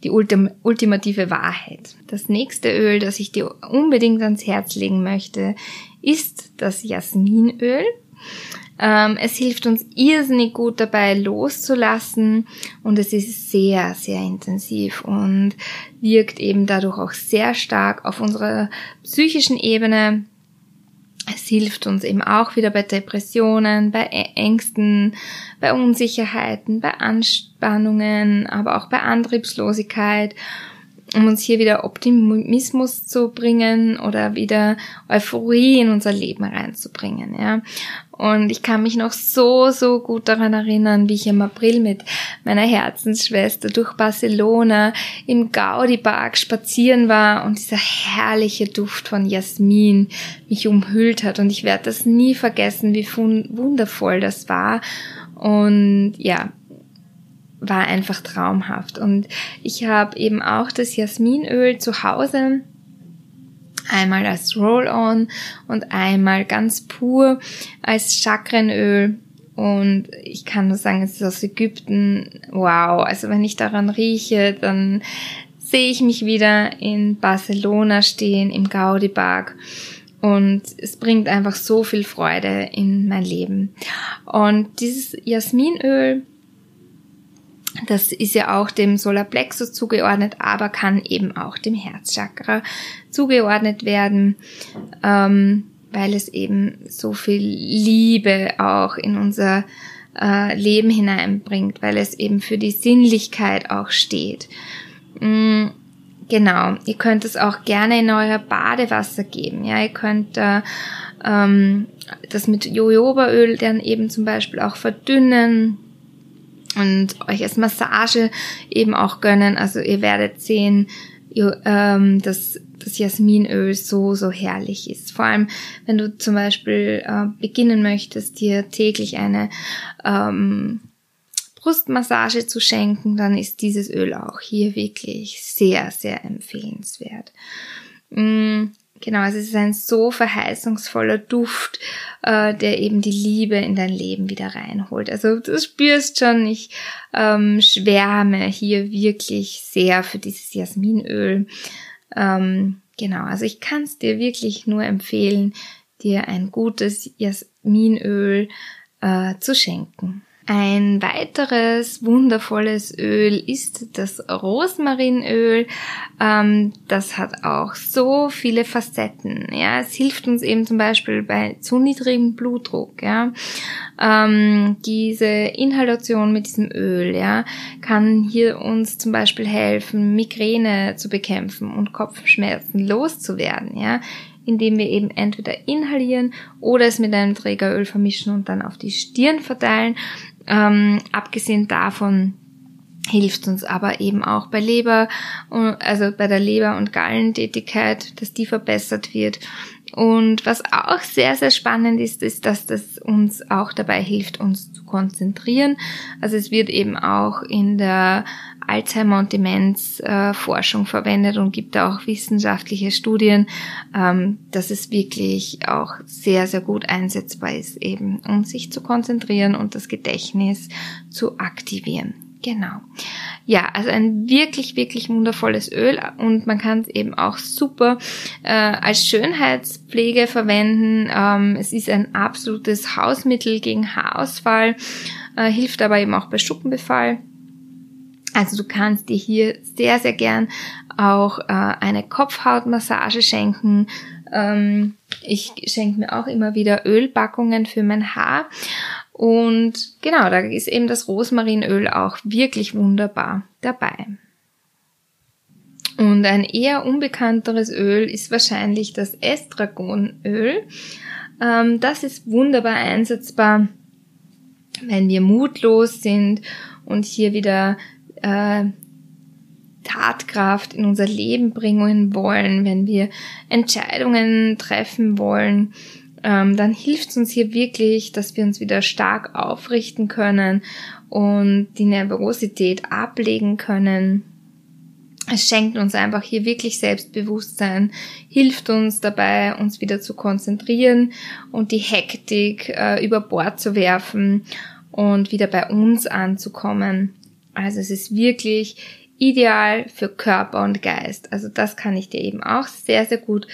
die Ultim ultimative Wahrheit. Das nächste Öl, das ich dir unbedingt ans Herz legen möchte, ist das Jasminöl. Ähm, es hilft uns irrsinnig gut dabei loszulassen und es ist sehr, sehr intensiv und wirkt eben dadurch auch sehr stark auf unserer psychischen Ebene. Es hilft uns eben auch wieder bei Depressionen, bei Ängsten, bei Unsicherheiten, bei Anspannungen, aber auch bei Antriebslosigkeit um uns hier wieder Optimismus zu bringen oder wieder Euphorie in unser Leben reinzubringen, ja. Und ich kann mich noch so, so gut daran erinnern, wie ich im April mit meiner Herzensschwester durch Barcelona im Gaudi Park spazieren war und dieser herrliche Duft von Jasmin mich umhüllt hat. Und ich werde das nie vergessen, wie wundervoll das war. Und ja, war einfach traumhaft. Und ich habe eben auch das Jasminöl zu Hause. Einmal als Roll-On und einmal ganz pur als Chakrenöl. Und ich kann nur sagen, es ist aus Ägypten. Wow. Also wenn ich daran rieche, dann sehe ich mich wieder in Barcelona stehen, im Gaudi Park. Und es bringt einfach so viel Freude in mein Leben. Und dieses Jasminöl das ist ja auch dem Solarplexus zugeordnet, aber kann eben auch dem Herzchakra zugeordnet werden, ähm, weil es eben so viel Liebe auch in unser äh, Leben hineinbringt, weil es eben für die Sinnlichkeit auch steht. Mm, genau, ihr könnt es auch gerne in euer Badewasser geben. Ja, ihr könnt äh, ähm, das mit Jojobaöl dann eben zum Beispiel auch verdünnen und euch als Massage eben auch gönnen. Also ihr werdet sehen, ähm, dass das Jasminöl so, so herrlich ist. Vor allem, wenn du zum Beispiel äh, beginnen möchtest, dir täglich eine ähm, Brustmassage zu schenken, dann ist dieses Öl auch hier wirklich sehr, sehr empfehlenswert. Mm, Genau, also es ist ein so verheißungsvoller Duft, äh, der eben die Liebe in dein Leben wieder reinholt. Also du spürst schon, ich ähm, schwärme hier wirklich sehr für dieses Jasminöl. Ähm, genau, also ich kann es dir wirklich nur empfehlen, dir ein gutes Jasminöl äh, zu schenken. Ein weiteres wundervolles Öl ist das Rosmarinöl. Ähm, das hat auch so viele Facetten. Ja, es hilft uns eben zum Beispiel bei zu niedrigem Blutdruck. Ja, ähm, diese Inhalation mit diesem Öl, ja, kann hier uns zum Beispiel helfen, Migräne zu bekämpfen und Kopfschmerzen loszuwerden. Ja, indem wir eben entweder inhalieren oder es mit einem Trägeröl vermischen und dann auf die Stirn verteilen. Ähm, abgesehen davon hilft uns aber eben auch bei Leber, also bei der Leber- und Gallentätigkeit, dass die verbessert wird. Und was auch sehr, sehr spannend ist, ist, dass das uns auch dabei hilft, uns zu konzentrieren. Also es wird eben auch in der Alzheimer- und Demenzforschung äh, verwendet und gibt auch wissenschaftliche Studien, ähm, dass es wirklich auch sehr, sehr gut einsetzbar ist, eben um sich zu konzentrieren und das Gedächtnis zu aktivieren. Genau. Ja, also ein wirklich, wirklich wundervolles Öl und man kann es eben auch super äh, als Schönheitspflege verwenden. Ähm, es ist ein absolutes Hausmittel gegen Haarausfall, äh, hilft aber eben auch bei Schuppenbefall. Also du kannst dir hier sehr, sehr gern auch äh, eine Kopfhautmassage schenken. Ähm, ich schenke mir auch immer wieder Ölpackungen für mein Haar. Und genau, da ist eben das Rosmarinöl auch wirklich wunderbar dabei. Und ein eher unbekannteres Öl ist wahrscheinlich das Estragonöl. Ähm, das ist wunderbar einsetzbar, wenn wir mutlos sind und hier wieder äh, Tatkraft in unser Leben bringen wollen, wenn wir Entscheidungen treffen wollen, ähm, dann hilft es uns hier wirklich, dass wir uns wieder stark aufrichten können und die Nervosität ablegen können. Es schenkt uns einfach hier wirklich Selbstbewusstsein, hilft uns dabei, uns wieder zu konzentrieren und die Hektik äh, über Bord zu werfen und wieder bei uns anzukommen. Also es ist wirklich ideal für Körper und Geist. Also das kann ich dir eben auch sehr, sehr gut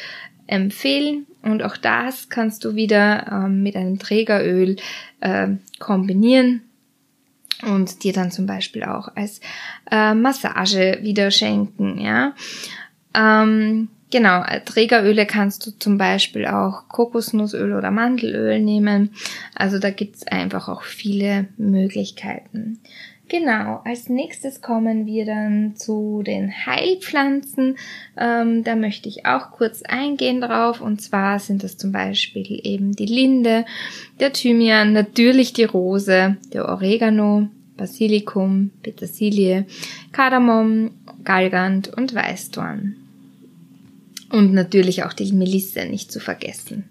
empfehlen. Und auch das kannst du wieder ähm, mit einem Trägeröl äh, kombinieren und dir dann zum Beispiel auch als äh, Massage wieder schenken, ja. Ähm, genau, Trägeröle kannst du zum Beispiel auch Kokosnussöl oder Mandelöl nehmen. Also da gibt's einfach auch viele Möglichkeiten. Genau, als nächstes kommen wir dann zu den Heilpflanzen. Ähm, da möchte ich auch kurz eingehen drauf. Und zwar sind das zum Beispiel eben die Linde, der Thymian, natürlich die Rose, der Oregano, Basilikum, Petersilie, Kardamom, Galgant und Weißdorn. Und natürlich auch die Melisse nicht zu vergessen.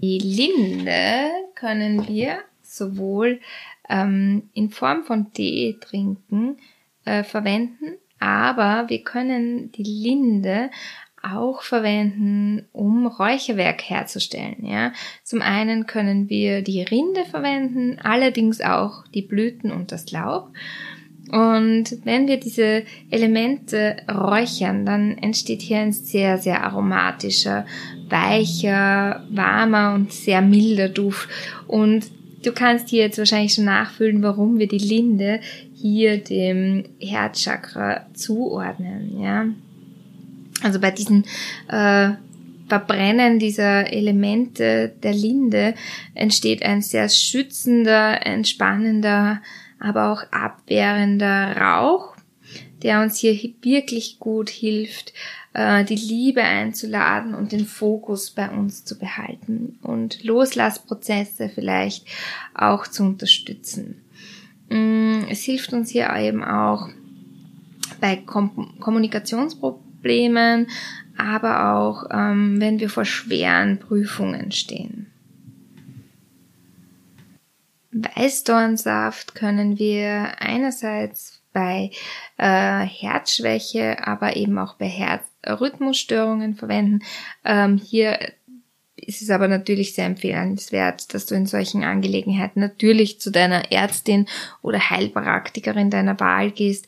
Die Linde können wir sowohl ähm, in Form von Tee trinken, äh, verwenden, aber wir können die Linde auch verwenden, um Räucherwerk herzustellen. Ja, zum einen können wir die Rinde verwenden, allerdings auch die Blüten und das Laub. Und wenn wir diese Elemente räuchern, dann entsteht hier ein sehr, sehr aromatischer, weicher, warmer und sehr milder Duft. Und du kannst hier jetzt wahrscheinlich schon nachfühlen, warum wir die Linde hier dem Herzchakra zuordnen, ja. Also bei diesen äh, Verbrennen dieser Elemente der Linde entsteht ein sehr schützender, entspannender, aber auch abwehrender Rauch, der uns hier wirklich gut hilft, äh, die Liebe einzuladen und den Fokus bei uns zu behalten und Loslassprozesse vielleicht auch zu unterstützen. Mm, es hilft uns hier eben auch bei Kommunikationsproblemen, aber auch ähm, wenn wir vor schweren Prüfungen stehen. Weißdornsaft können wir einerseits bei äh, Herzschwäche, aber eben auch bei Herzrhythmusstörungen verwenden. Ähm, hier ist es aber natürlich sehr empfehlenswert, dass du in solchen Angelegenheiten natürlich zu deiner Ärztin oder Heilpraktikerin deiner Wahl gehst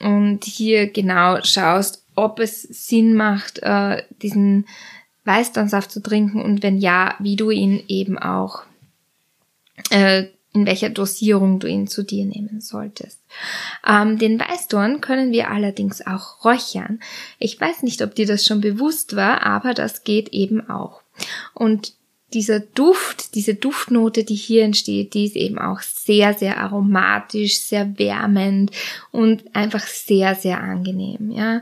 und hier genau schaust, ob es Sinn macht, äh, diesen Weißdornsaft zu trinken und wenn ja, wie du ihn eben auch äh, in welcher Dosierung du ihn zu dir nehmen solltest. Ähm, den Weißdorn können wir allerdings auch räuchern. Ich weiß nicht, ob dir das schon bewusst war, aber das geht eben auch. Und dieser Duft, diese Duftnote, die hier entsteht, die ist eben auch sehr, sehr aromatisch, sehr wärmend und einfach sehr, sehr angenehm, ja.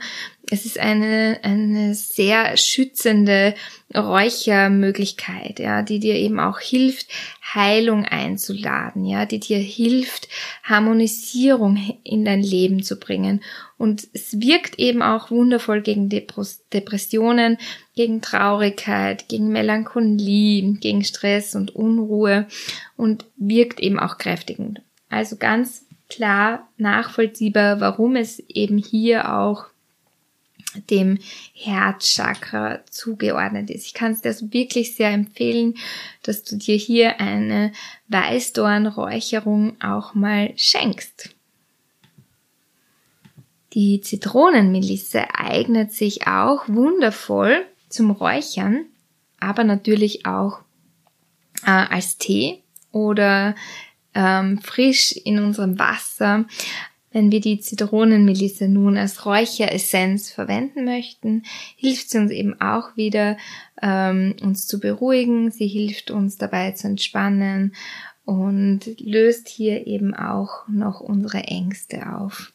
Es ist eine, eine sehr schützende Räuchermöglichkeit, ja, die dir eben auch hilft, Heilung einzuladen, ja, die dir hilft, Harmonisierung in dein Leben zu bringen. Und es wirkt eben auch wundervoll gegen Depressionen, gegen Traurigkeit, gegen Melancholie, gegen Stress und Unruhe und wirkt eben auch kräftigend. Also ganz klar nachvollziehbar, warum es eben hier auch dem Herzchakra zugeordnet ist. Ich kann es dir also wirklich sehr empfehlen, dass du dir hier eine Weißdornräucherung auch mal schenkst. Die Zitronenmelisse eignet sich auch wundervoll zum Räuchern, aber natürlich auch äh, als Tee oder ähm, frisch in unserem Wasser wenn wir die Zitronenmelisse nun als Räucheressenz verwenden möchten, hilft sie uns eben auch wieder, ähm, uns zu beruhigen. Sie hilft uns dabei zu entspannen und löst hier eben auch noch unsere Ängste auf.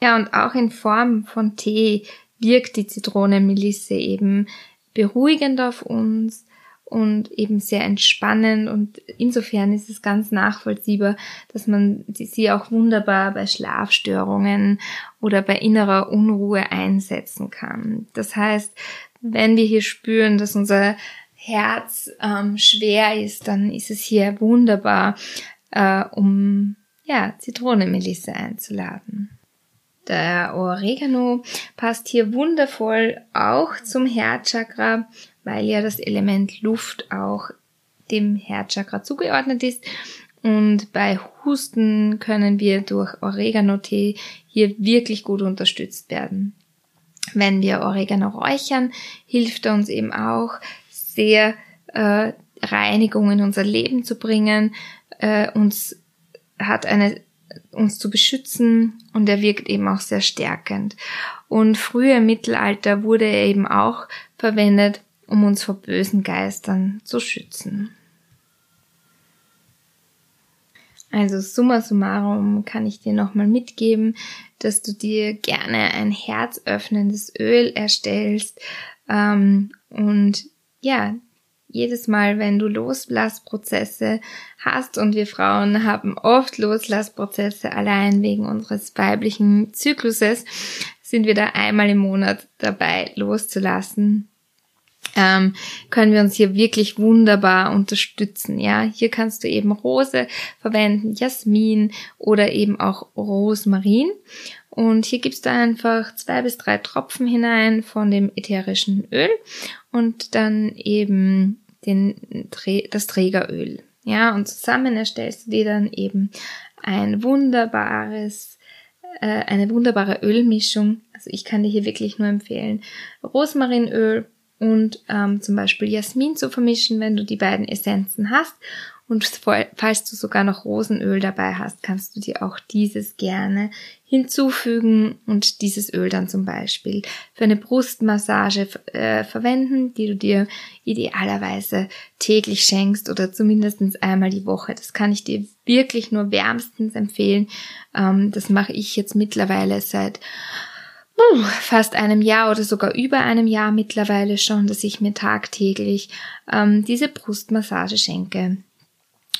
Ja, und auch in Form von Tee wirkt die Zitronenmelisse eben beruhigend auf uns und eben sehr entspannend und insofern ist es ganz nachvollziehbar, dass man sie auch wunderbar bei Schlafstörungen oder bei innerer Unruhe einsetzen kann. Das heißt, wenn wir hier spüren, dass unser Herz ähm, schwer ist, dann ist es hier wunderbar, äh, um ja Zitronenmelisse einzuladen. Der Oregano passt hier wundervoll auch zum Herzchakra weil ja das Element Luft auch dem Herzchakra zugeordnet ist. Und bei Husten können wir durch Oregano-Tee hier wirklich gut unterstützt werden. Wenn wir Oregano räuchern, hilft er uns eben auch sehr äh, Reinigung in unser Leben zu bringen, äh, uns hat eine uns zu beschützen und er wirkt eben auch sehr stärkend. Und früher im Mittelalter wurde er eben auch verwendet, um uns vor bösen Geistern zu schützen. Also summa summarum kann ich dir nochmal mitgeben, dass du dir gerne ein herzöffnendes Öl erstellst ähm, und ja, jedes Mal, wenn du Loslassprozesse hast und wir Frauen haben oft Loslassprozesse allein wegen unseres weiblichen Zykluses, sind wir da einmal im Monat dabei loszulassen. Ähm, können wir uns hier wirklich wunderbar unterstützen. Ja, hier kannst du eben Rose verwenden, Jasmin oder eben auch Rosmarin. Und hier gibst du einfach zwei bis drei Tropfen hinein von dem ätherischen Öl und dann eben den, das Trägeröl. Ja, und zusammen erstellst du dir dann eben ein wunderbares, äh, eine wunderbare Ölmischung. Also ich kann dir hier wirklich nur empfehlen, Rosmarinöl und ähm, zum Beispiel Jasmin zu vermischen, wenn du die beiden Essenzen hast und falls du sogar noch Rosenöl dabei hast, kannst du dir auch dieses gerne hinzufügen und dieses Öl dann zum Beispiel für eine Brustmassage äh, verwenden, die du dir idealerweise täglich schenkst oder zumindest einmal die Woche. Das kann ich dir wirklich nur wärmstens empfehlen. Ähm, das mache ich jetzt mittlerweile seit uh, fast einem Jahr oder sogar über einem Jahr mittlerweile schon, dass ich mir tagtäglich ähm, diese Brustmassage schenke.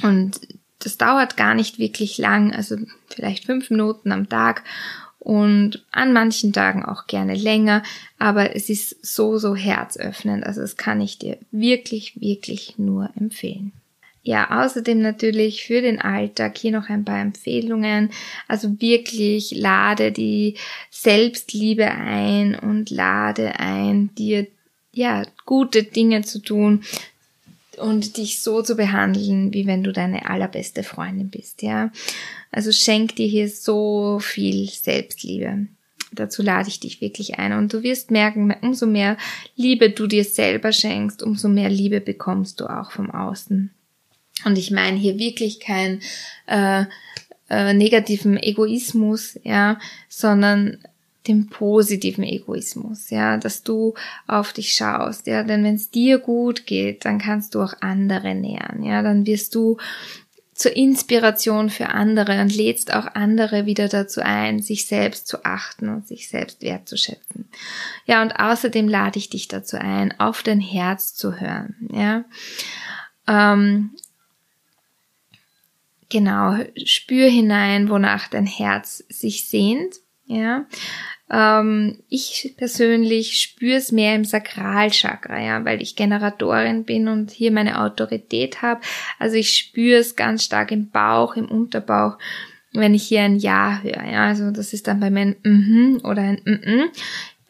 Und das dauert gar nicht wirklich lang, also vielleicht fünf Minuten am Tag und an manchen Tagen auch gerne länger, aber es ist so, so herzöffnend. Also das kann ich dir wirklich, wirklich nur empfehlen. Ja, außerdem natürlich für den Alltag hier noch ein paar Empfehlungen. Also wirklich lade die Selbstliebe ein und lade ein, dir ja gute Dinge zu tun, und dich so zu behandeln, wie wenn du deine allerbeste Freundin bist, ja. Also schenk dir hier so viel Selbstliebe. Dazu lade ich dich wirklich ein und du wirst merken, umso mehr Liebe du dir selber schenkst, umso mehr Liebe bekommst du auch vom Außen. Und ich meine hier wirklich kein äh, äh, negativen Egoismus, ja, sondern dem positiven Egoismus, ja, dass du auf dich schaust, ja, denn wenn es dir gut geht, dann kannst du auch andere nähern, ja, dann wirst du zur Inspiration für andere und lädst auch andere wieder dazu ein, sich selbst zu achten und sich selbst wertzuschätzen. Ja, und außerdem lade ich dich dazu ein, auf dein Herz zu hören, ja. Ähm, genau, spür hinein, wonach dein Herz sich sehnt, ja. Ähm, ich persönlich spüre es mehr im Sakralchakra, ja, weil ich Generatorin bin und hier meine Autorität habe. Also ich spüre es ganz stark im Bauch, im Unterbauch, wenn ich hier ein Ja höre. Ja, also das ist dann bei mir ein Mhm oder ein Mhm.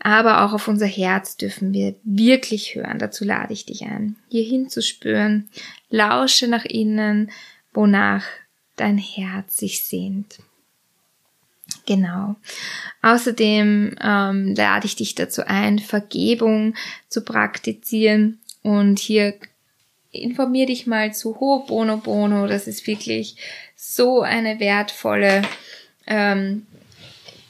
Aber auch auf unser Herz dürfen wir wirklich hören. Dazu lade ich dich ein, hier hinzuspüren. Lausche nach innen, wonach dein Herz sich sehnt. Genau. Außerdem ähm, lade ich dich dazu ein, Vergebung zu praktizieren und hier informier dich mal zu Ho'oponopono. Das ist wirklich so eine wertvolle ähm,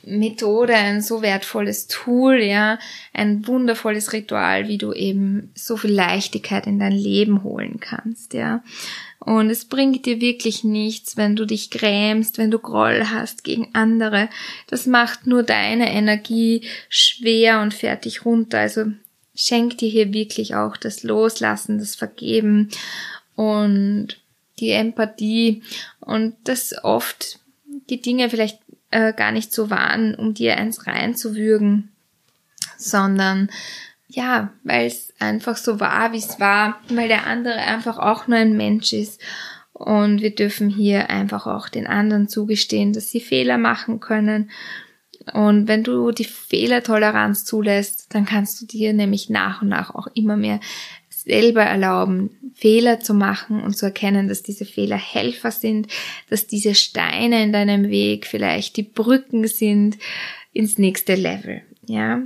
Methode, ein so wertvolles Tool, ja, ein wundervolles Ritual, wie du eben so viel Leichtigkeit in dein Leben holen kannst, ja. Und es bringt dir wirklich nichts, wenn du dich grämst, wenn du Groll hast gegen andere. Das macht nur deine Energie schwer und dich runter. Also schenk dir hier wirklich auch das Loslassen, das Vergeben und die Empathie und das oft die Dinge vielleicht äh, gar nicht so waren, um dir eins reinzuwürgen, sondern ja, weil es einfach so war, wie es war, weil der andere einfach auch nur ein Mensch ist. Und wir dürfen hier einfach auch den anderen zugestehen, dass sie Fehler machen können Und wenn du die Fehlertoleranz zulässt, dann kannst du dir nämlich nach und nach auch immer mehr selber erlauben, Fehler zu machen und zu erkennen, dass diese Fehler Helfer sind, dass diese Steine in deinem Weg vielleicht die Brücken sind ins nächste Level, ja.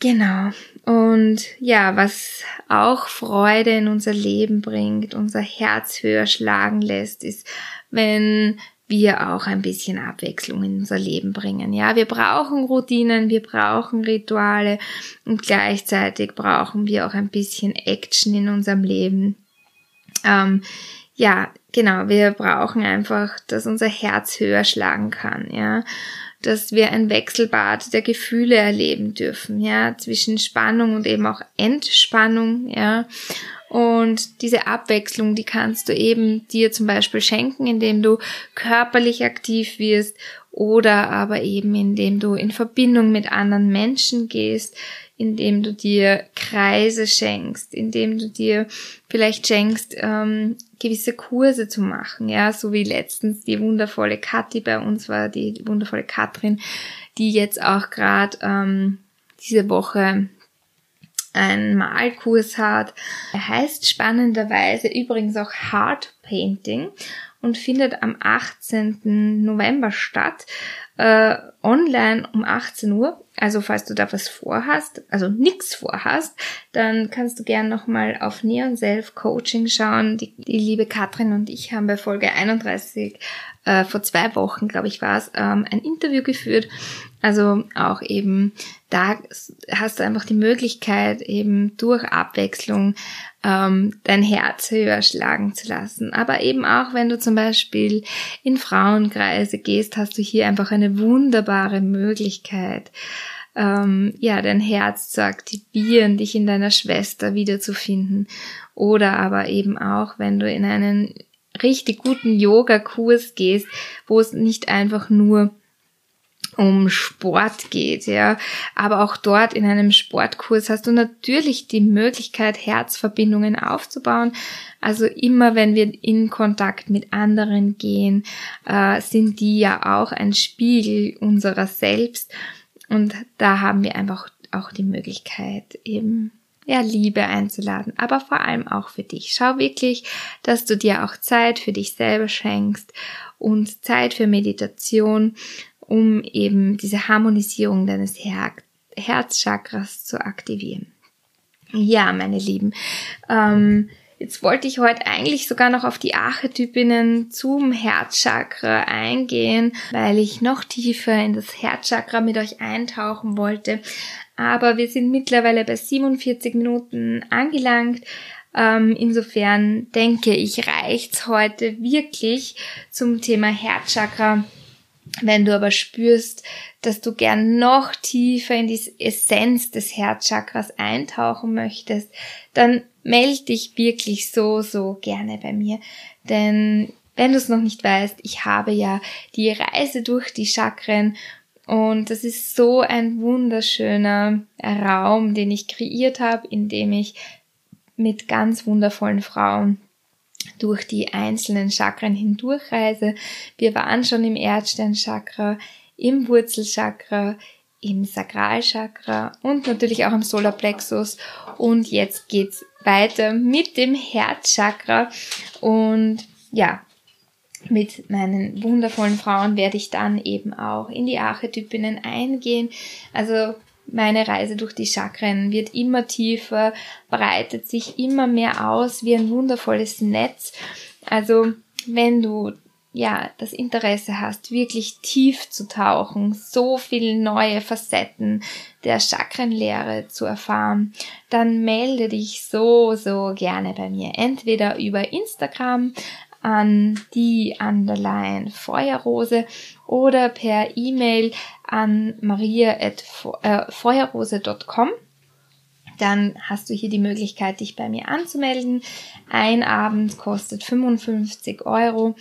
Genau. Und ja, was auch Freude in unser Leben bringt, unser Herz höher schlagen lässt, ist, wenn wir auch ein bisschen Abwechslung in unser Leben bringen. Ja, wir brauchen Routinen, wir brauchen Rituale und gleichzeitig brauchen wir auch ein bisschen Action in unserem Leben. Ähm, ja, genau, wir brauchen einfach, dass unser Herz höher schlagen kann, ja dass wir ein Wechselbad der Gefühle erleben dürfen, ja, zwischen Spannung und eben auch Entspannung, ja. Und diese Abwechslung, die kannst du eben dir zum Beispiel schenken, indem du körperlich aktiv wirst oder aber eben indem du in Verbindung mit anderen Menschen gehst, indem du dir Kreise schenkst, indem du dir vielleicht schenkst, ähm, gewisse Kurse zu machen, ja, so wie letztens die wundervolle Kathi bei uns war, die wundervolle Katrin, die jetzt auch gerade ähm, diese Woche einen Malkurs hat. Er heißt spannenderweise übrigens auch Hard Painting und findet am 18. November statt äh, online um 18 Uhr. Also falls du da was vorhast, also nix vorhast, dann kannst du gern nochmal auf Neon Self Coaching schauen. Die, die, liebe Katrin und ich haben bei Folge 31 äh, vor zwei Wochen, glaube ich, war es, ähm, ein Interview geführt. Also auch eben da hast du einfach die Möglichkeit, eben durch Abwechslung ähm, dein Herz höher schlagen zu lassen. Aber eben auch, wenn du zum Beispiel in Frauenkreise gehst, hast du hier einfach eine wunderbare Möglichkeit, ähm, ja, dein Herz zu aktivieren, dich in deiner Schwester wiederzufinden. Oder aber eben auch, wenn du in einen richtig guten Yoga-Kurs gehst, wo es nicht einfach nur um Sport geht, ja. Aber auch dort in einem Sportkurs hast du natürlich die Möglichkeit, Herzverbindungen aufzubauen. Also immer, wenn wir in Kontakt mit anderen gehen, äh, sind die ja auch ein Spiegel unserer selbst. Und da haben wir einfach auch die Möglichkeit, eben ja, Liebe einzuladen, aber vor allem auch für dich. Schau wirklich, dass du dir auch Zeit für dich selber schenkst und Zeit für Meditation um eben diese Harmonisierung deines Her Herzchakras zu aktivieren. Ja, meine Lieben, ähm, jetzt wollte ich heute eigentlich sogar noch auf die Archetypinnen zum Herzchakra eingehen, weil ich noch tiefer in das Herzchakra mit euch eintauchen wollte. Aber wir sind mittlerweile bei 47 Minuten angelangt. Ähm, insofern denke ich, reicht's heute wirklich zum Thema Herzchakra wenn du aber spürst, dass du gern noch tiefer in die Essenz des Herzchakras eintauchen möchtest, dann melde dich wirklich so, so gerne bei mir. Denn wenn du es noch nicht weißt, ich habe ja die Reise durch die Chakren und das ist so ein wunderschöner Raum, den ich kreiert habe, in dem ich mit ganz wundervollen Frauen durch die einzelnen Chakren hindurchreise. Wir waren schon im Erdsternchakra, im Wurzelchakra, im Sakralchakra und natürlich auch im Solarplexus. Und jetzt geht's weiter mit dem Herzchakra. Und ja, mit meinen wundervollen Frauen werde ich dann eben auch in die Archetypinnen eingehen. Also meine Reise durch die Chakren wird immer tiefer, breitet sich immer mehr aus wie ein wundervolles Netz. Also wenn du ja das Interesse hast, wirklich tief zu tauchen, so viele neue Facetten der Chakrenlehre zu erfahren, dann melde dich so, so gerne bei mir. Entweder über Instagram an die Underline Feuerrose oder per E-Mail an maria.feuerrose.com. Dann hast du hier die Möglichkeit, dich bei mir anzumelden. Ein Abend kostet 55 Euro.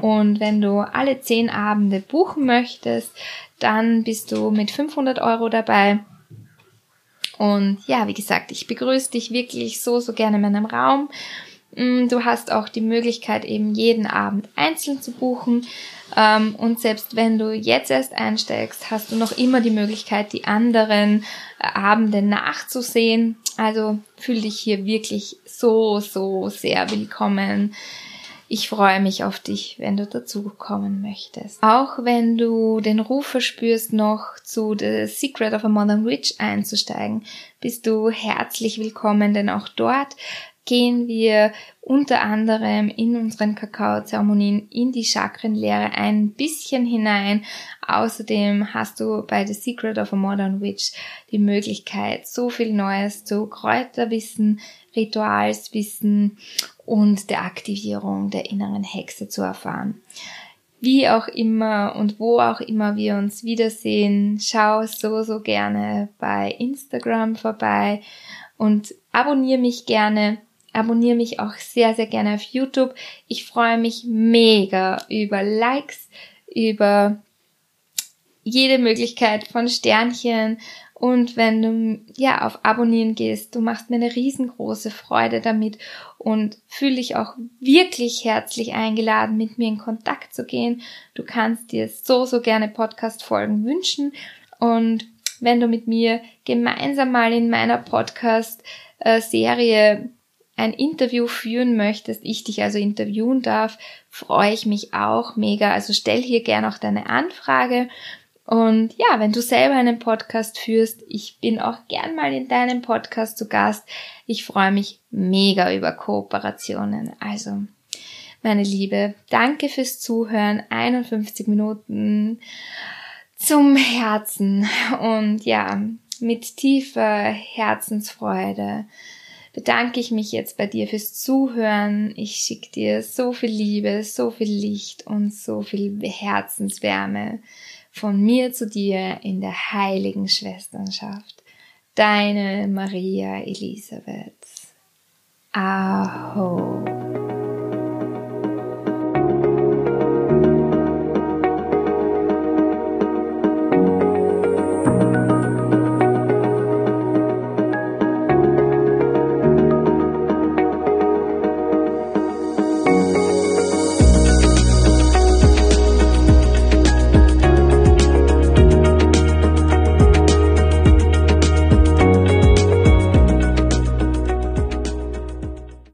Und wenn du alle 10 Abende buchen möchtest, dann bist du mit 500 Euro dabei. Und ja, wie gesagt, ich begrüße dich wirklich so, so gerne in meinem Raum. Mm, du hast auch die Möglichkeit, eben jeden Abend einzeln zu buchen. Ähm, und selbst wenn du jetzt erst einsteigst, hast du noch immer die Möglichkeit, die anderen äh, Abende nachzusehen. Also fühl dich hier wirklich so, so sehr willkommen. Ich freue mich auf dich, wenn du dazukommen möchtest. Auch wenn du den Ruf verspürst, noch zu The Secret of a Modern Witch einzusteigen, bist du herzlich willkommen, denn auch dort gehen wir unter anderem in unseren Kakaozeremonien in die Chakrenlehre ein bisschen hinein. Außerdem hast du bei The Secret of a Modern Witch die Möglichkeit, so viel Neues zu Kräuterwissen, Ritualswissen und der Aktivierung der inneren Hexe zu erfahren. Wie auch immer und wo auch immer wir uns wiedersehen, schau so, so gerne bei Instagram vorbei und abonniere mich gerne abonniere mich auch sehr, sehr gerne auf YouTube. Ich freue mich mega über Likes, über jede Möglichkeit von Sternchen und wenn du ja auf Abonnieren gehst, du machst mir eine riesengroße Freude damit und fühle dich auch wirklich herzlich eingeladen, mit mir in Kontakt zu gehen. Du kannst dir so, so gerne Podcast-Folgen wünschen und wenn du mit mir gemeinsam mal in meiner Podcast-Serie ein Interview führen möchtest, ich dich also interviewen darf, freue ich mich auch mega. Also stell hier gerne auch deine Anfrage. Und ja, wenn du selber einen Podcast führst, ich bin auch gern mal in deinem Podcast zu Gast. Ich freue mich mega über Kooperationen. Also, meine Liebe, danke fürs Zuhören. 51 Minuten zum Herzen und ja, mit tiefer Herzensfreude bedanke ich mich jetzt bei dir fürs Zuhören. Ich schicke dir so viel Liebe, so viel Licht und so viel Herzenswärme von mir zu dir in der heiligen Schwesternschaft. Deine Maria Elisabeth. Aho.